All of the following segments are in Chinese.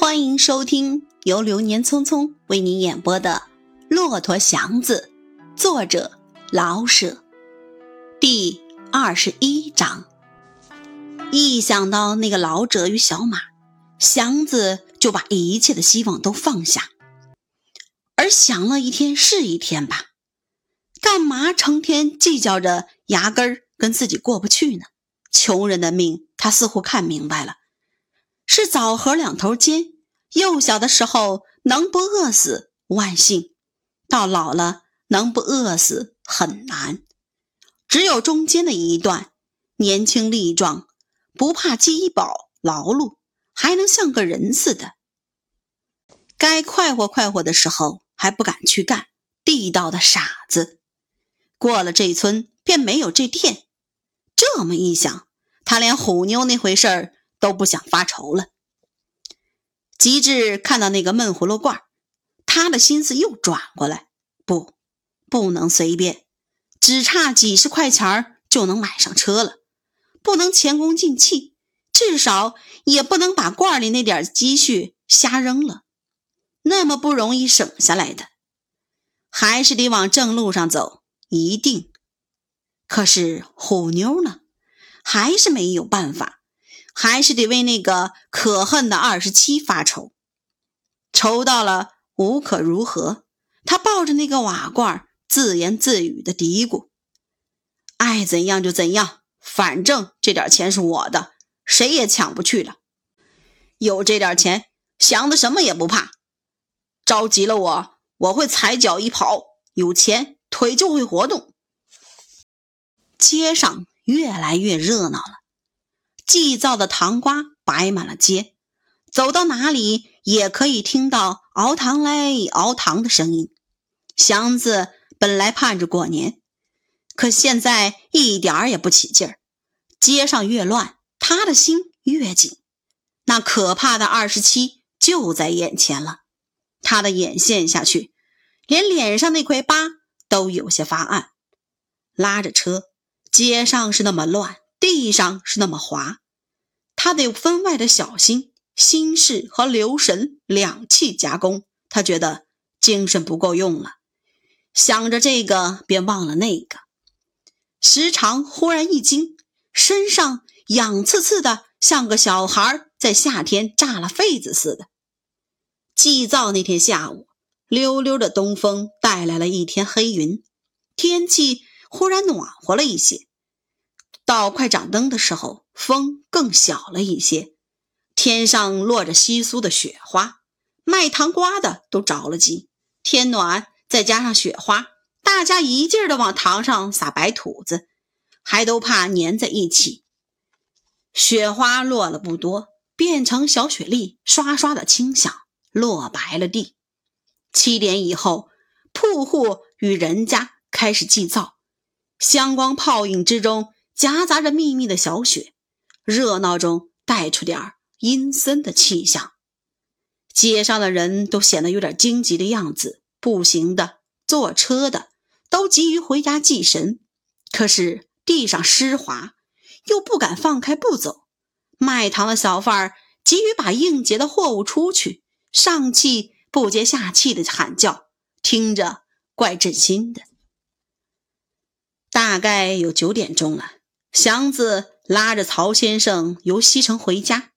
欢迎收听由流年匆匆为您演播的《骆驼祥子》，作者老舍，第二十一章。一想到那个老者与小马，祥子就把一切的希望都放下。而想了一天是一天吧，干嘛成天计较着牙根儿跟自己过不去呢？穷人的命，他似乎看明白了。是枣核两头尖，幼小的时候能不饿死万幸，到老了能不饿死很难。只有中间的一段，年轻力壮，不怕饥饱劳碌，还能像个人似的。该快活快活的时候还不敢去干，地道的傻子。过了这村便没有这店，这么一想，他连虎妞那回事儿。都不想发愁了。吉志看到那个闷葫芦罐，他的心思又转过来，不，不能随便，只差几十块钱就能买上车了，不能前功尽弃，至少也不能把罐里那点积蓄瞎扔了，那么不容易省下来的，还是得往正路上走，一定。可是虎妞呢，还是没有办法。还是得为那个可恨的二十七发愁，愁到了无可如何。他抱着那个瓦罐，自言自语的嘀咕：“爱怎样就怎样，反正这点钱是我的，谁也抢不去了。有这点钱，祥子什么也不怕。着急了我，我会踩脚一跑；有钱，腿就会活动。”街上越来越热闹了。祭灶的糖瓜摆满了街，走到哪里也可以听到“熬糖嘞，熬糖”的声音。祥子本来盼着过年，可现在一点儿也不起劲儿。街上越乱，他的心越紧。那可怕的二十七就在眼前了，他的眼陷下去，连脸上那块疤都有些发暗。拉着车，街上是那么乱。地上是那么滑，他得分外的小心，心事和留神两气夹攻。他觉得精神不够用了，想着这个便忘了那个，时常忽然一惊，身上痒刺刺的，像个小孩在夏天炸了痱子似的。祭灶那天下午，溜溜的东风带来了一天黑云，天气忽然暖和了一些。到快掌灯的时候，风更小了一些，天上落着稀疏的雪花，卖糖瓜的都着了急。天暖，再加上雪花，大家一劲儿的往糖上撒白土子，还都怕粘在一起。雪花落了不多，变成小雪粒，刷刷的轻响，落白了地。七点以后，铺户与人家开始祭灶，香光泡影之中。夹杂着密密的小雪，热闹中带出点阴森的气象。街上的人都显得有点惊急的样子，步行的、坐车的都急于回家祭神。可是地上湿滑，又不敢放开步走。卖糖的小贩儿急于把应结的货物出去，上气不接下气的喊叫，听着怪震心的。大概有九点钟了。祥子拉着曹先生由西城回家，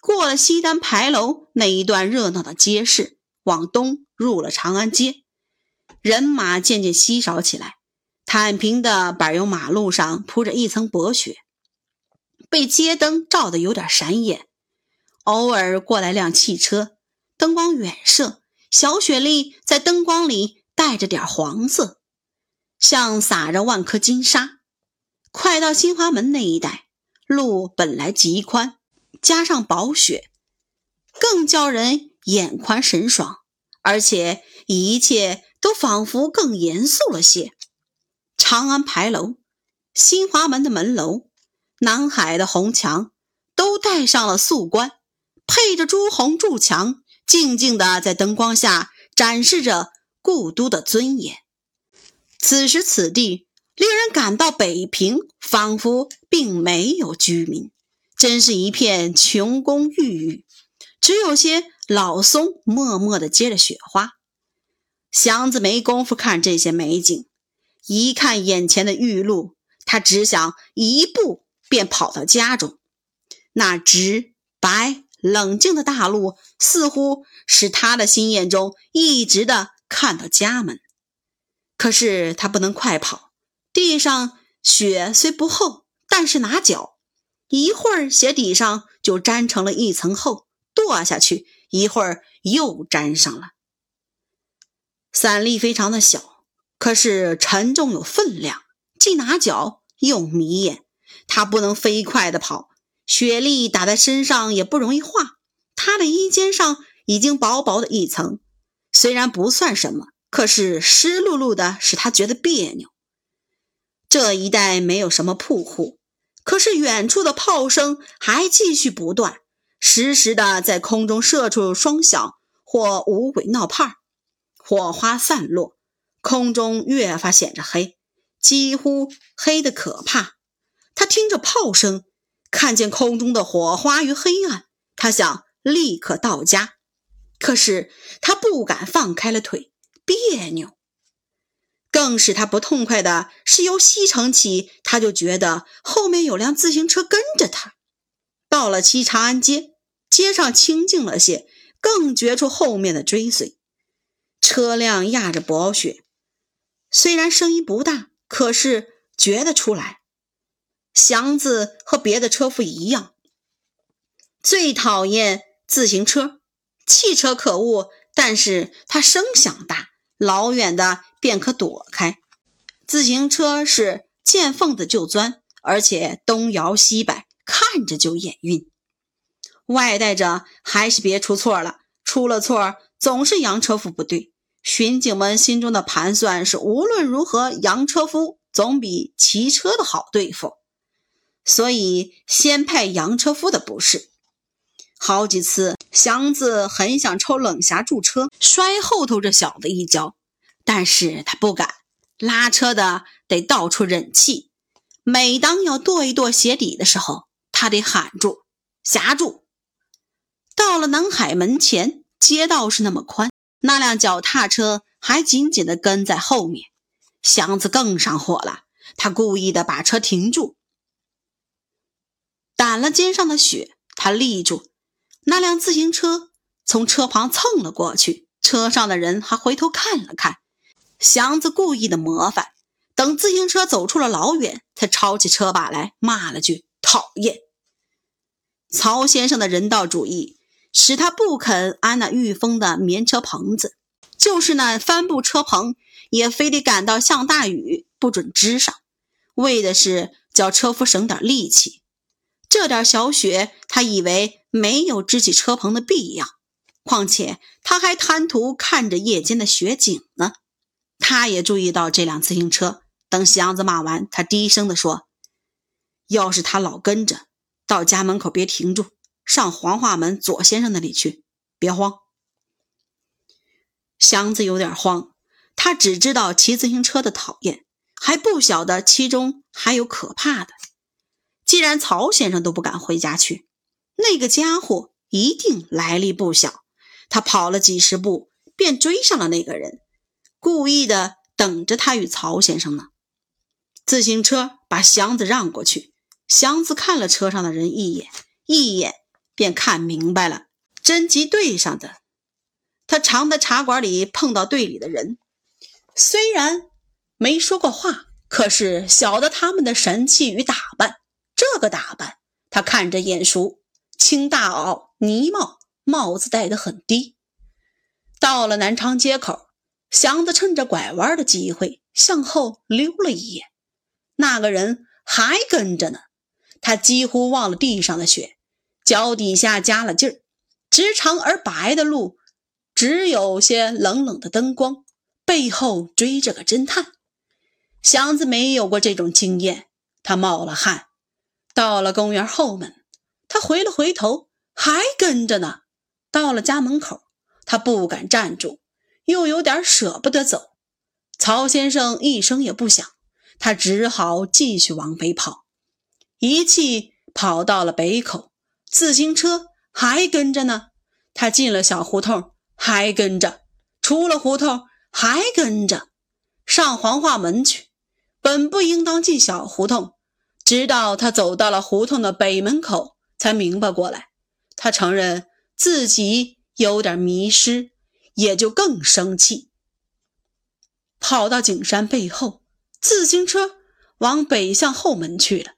过了西单牌楼那一段热闹的街市，往东入了长安街，人马渐渐稀少起来。坦平的柏油马路上铺着一层薄雪，被街灯照得有点闪眼。偶尔过来辆汽车，灯光远射，小雪粒在灯光里带着点黄色，像撒着万颗金沙。快到新华门那一带，路本来极宽，加上薄雪，更叫人眼宽神爽，而且一切都仿佛更严肃了些。长安牌楼、新华门的门楼、南海的红墙，都带上了素冠，配着朱红柱墙，静静地在灯光下展示着故都的尊严。此时此地。令人感到北平仿佛并没有居民，真是一片穷宫郁郁。只有些老松默默地结着雪花。祥子没工夫看这些美景，一看眼前的玉露，他只想一步便跑到家中。那直白冷静的大路，似乎使他的心眼中一直的看到家门。可是他不能快跑，地上雪虽不厚，但是拿脚，一会儿鞋底上就粘成了一层厚，跺下去，一会儿又粘上了。伞力非常的小，可是沉重有分量，既拿脚又迷眼。他不能飞快的跑，雪粒打在身上也不容易化。他的衣肩上已经薄薄的一层，虽然不算什么，可是湿漉漉的，使他觉得别扭。这一带没有什么铺户，可是远处的炮声还继续不断，时时的在空中射出双响或五鬼闹盼。火花散落，空中越发显着黑，几乎黑得可怕。他听着炮声，看见空中的火花与黑暗，他想立刻到家，可是他不敢放开了腿，别扭。更使他不痛快的是，由西城起，他就觉得后面有辆自行车跟着他。到了七长安街，街上清静了些，更觉出后面的追随。车辆压着薄雪，虽然声音不大，可是觉得出来。祥子和别的车夫一样，最讨厌自行车。汽车可恶，但是它声响大，老远的便可躲开。自行车是见缝子就钻，而且东摇西摆，看着就眼晕。外带着还是别出错了，出了错总是洋车夫不对。巡警们心中的盘算是，无论如何，洋车夫总比骑车的好对付，所以先派洋车夫的不是。好几次，祥子很想抽冷霞住车，摔后头这小子一跤，但是他不敢。拉车的得到处忍气，每当要跺一跺鞋底的时候，他得喊住：“夹住！”到了南海门前，街道是那么宽。那辆脚踏车还紧紧地跟在后面，祥子更上火了。他故意的把车停住，掸了肩上的雪。他立住，那辆自行车从车旁蹭了过去，车上的人还回头看了看。祥子故意的模范，等自行车走出了老远，才抄起车把来骂了句：“讨厌！”曹先生的人道主义。使他不肯安那御风的棉车棚子，就是那帆布车棚，也非得赶到下大雨不准支上，为的是叫车夫省点力气。这点小雪，他以为没有支起车棚的必要。况且他还贪图看着夜间的雪景呢。他也注意到这辆自行车。等祥子骂完，他低声地说：“要是他老跟着，到家门口别停住。”上黄化门左先生那里去，别慌。祥子有点慌，他只知道骑自行车的讨厌，还不晓得其中还有可怕的。既然曹先生都不敢回家去，那个家伙一定来历不小。他跑了几十步，便追上了那个人，故意的等着他与曹先生呢。自行车把祥子让过去，祥子看了车上的人一眼，一眼。便看明白了，侦缉队上的他常在茶馆里碰到队里的人，虽然没说过话，可是晓得他们的神气与打扮。这个打扮他看着眼熟，青大袄呢帽，帽子戴得很低。到了南昌街口，祥子趁着拐弯的机会向后溜了一眼，那个人还跟着呢。他几乎忘了地上的雪。脚底下加了劲儿，直长而白的路，只有些冷冷的灯光，背后追着个侦探。祥子没有过这种经验，他冒了汗。到了公园后门，他回了回头，还跟着呢。到了家门口，他不敢站住，又有点舍不得走。曹先生一声也不响，他只好继续往北跑，一气跑到了北口。自行车还跟着呢，他进了小胡同，还跟着；出了胡同，还跟着。上黄化门去，本不应当进小胡同。直到他走到了胡同的北门口，才明白过来。他承认自己有点迷失，也就更生气，跑到景山背后，自行车往北向后门去了。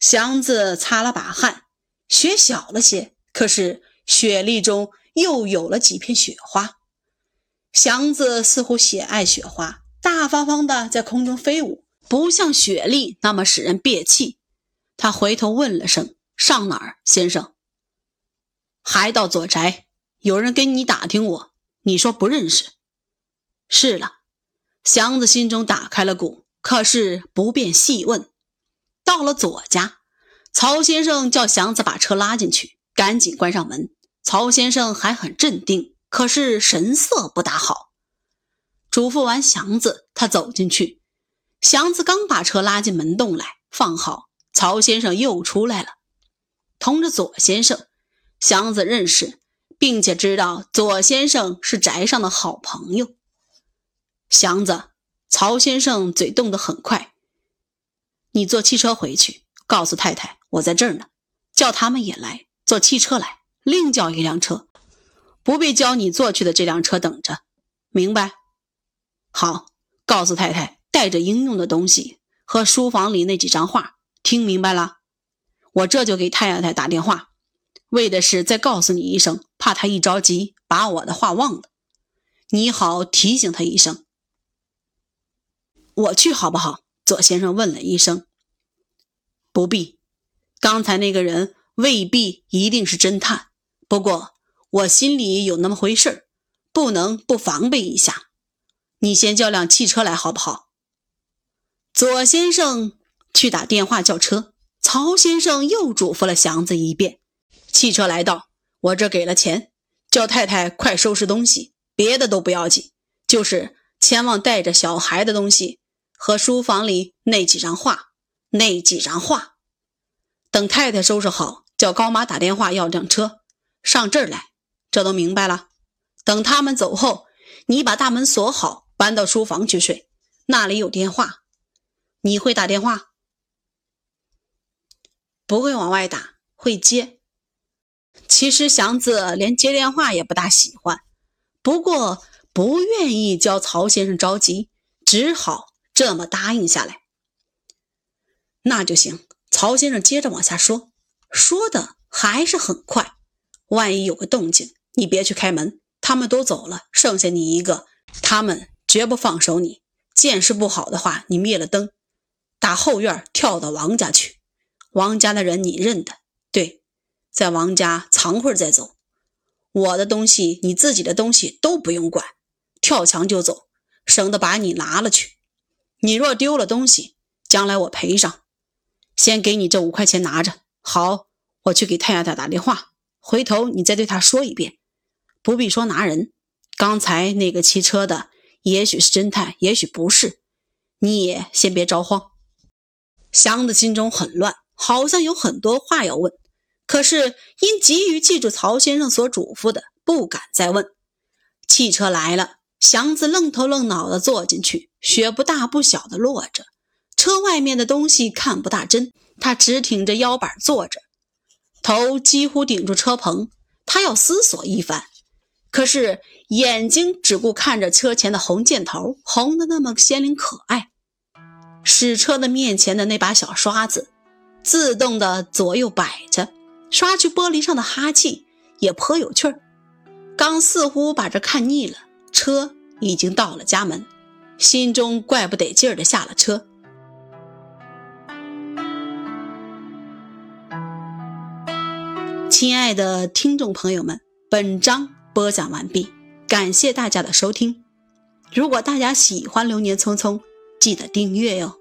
祥子擦了把汗，雪小了些，可是雪粒中又有了几片雪花。祥子似乎喜爱雪花，大方方的在空中飞舞。不像雪莉那么使人憋气。他回头问了声：“上哪儿，先生？”“还到左宅。”“有人跟你打听我，你说不认识。”“是了。”祥子心中打开了鼓，可是不便细问。到了左家，曹先生叫祥子把车拉进去，赶紧关上门。曹先生还很镇定，可是神色不大好。嘱咐完祥子，他走进去。祥子刚把车拉进门洞来，放好，曹先生又出来了，同着左先生。祥子认识，并且知道左先生是宅上的好朋友。祥子，曹先生嘴动得很快。你坐汽车回去，告诉太太我在这儿呢，叫他们也来坐汽车来，另叫一辆车，不必叫你坐去的这辆车等着，明白？好，告诉太太。带着应用的东西和书房里那几张画，听明白了？我这就给太太打电话，为的是再告诉你一声，怕他一着急把我的话忘了，你好提醒他一声。我去好不好？左先生问了一声。不必，刚才那个人未必一定是侦探，不过我心里有那么回事不能不防备一下。你先叫辆汽车来好不好？左先生去打电话叫车，曹先生又嘱咐了祥子一遍。汽车来到，我这给了钱，叫太太快收拾东西，别的都不要紧，就是千万带着小孩的东西和书房里那几张画，那几张画。等太太收拾好，叫高妈打电话要辆车上这儿来，这都明白了。等他们走后，你把大门锁好，搬到书房去睡，那里有电话。你会打电话？不会往外打，会接。其实祥子连接电话也不大喜欢，不过不愿意教曹先生着急，只好这么答应下来。那就行。曹先生接着往下说，说的还是很快。万一有个动静，你别去开门，他们都走了，剩下你一个，他们绝不放手你。见识不好的话，你灭了灯。打后院跳到王家去，王家的人你认得？对，在王家藏会儿再走。我的东西，你自己的东西都不用管，跳墙就走，省得把你拿了去。你若丢了东西，将来我赔上。先给你这五块钱拿着，好，我去给太太打电话，回头你再对他说一遍，不必说拿人。刚才那个骑车的，也许是侦探，也许不是，你也先别着慌。祥子心中很乱，好像有很多话要问，可是因急于记住曹先生所嘱咐的，不敢再问。汽车来了，祥子愣头愣脑地坐进去，雪不大不小的落着，车外面的东西看不大真，他直挺着腰板坐着，头几乎顶住车棚，他要思索一番，可是眼睛只顾看着车前的红箭头，红的那么鲜灵可爱。使车的面前的那把小刷子，自动的左右摆着，刷去玻璃上的哈气，也颇有趣儿。刚似乎把这看腻了，车已经到了家门，心中怪不得劲儿的下了车。亲爱的听众朋友们，本章播讲完毕，感谢大家的收听。如果大家喜欢《流年匆匆》，记得订阅哟。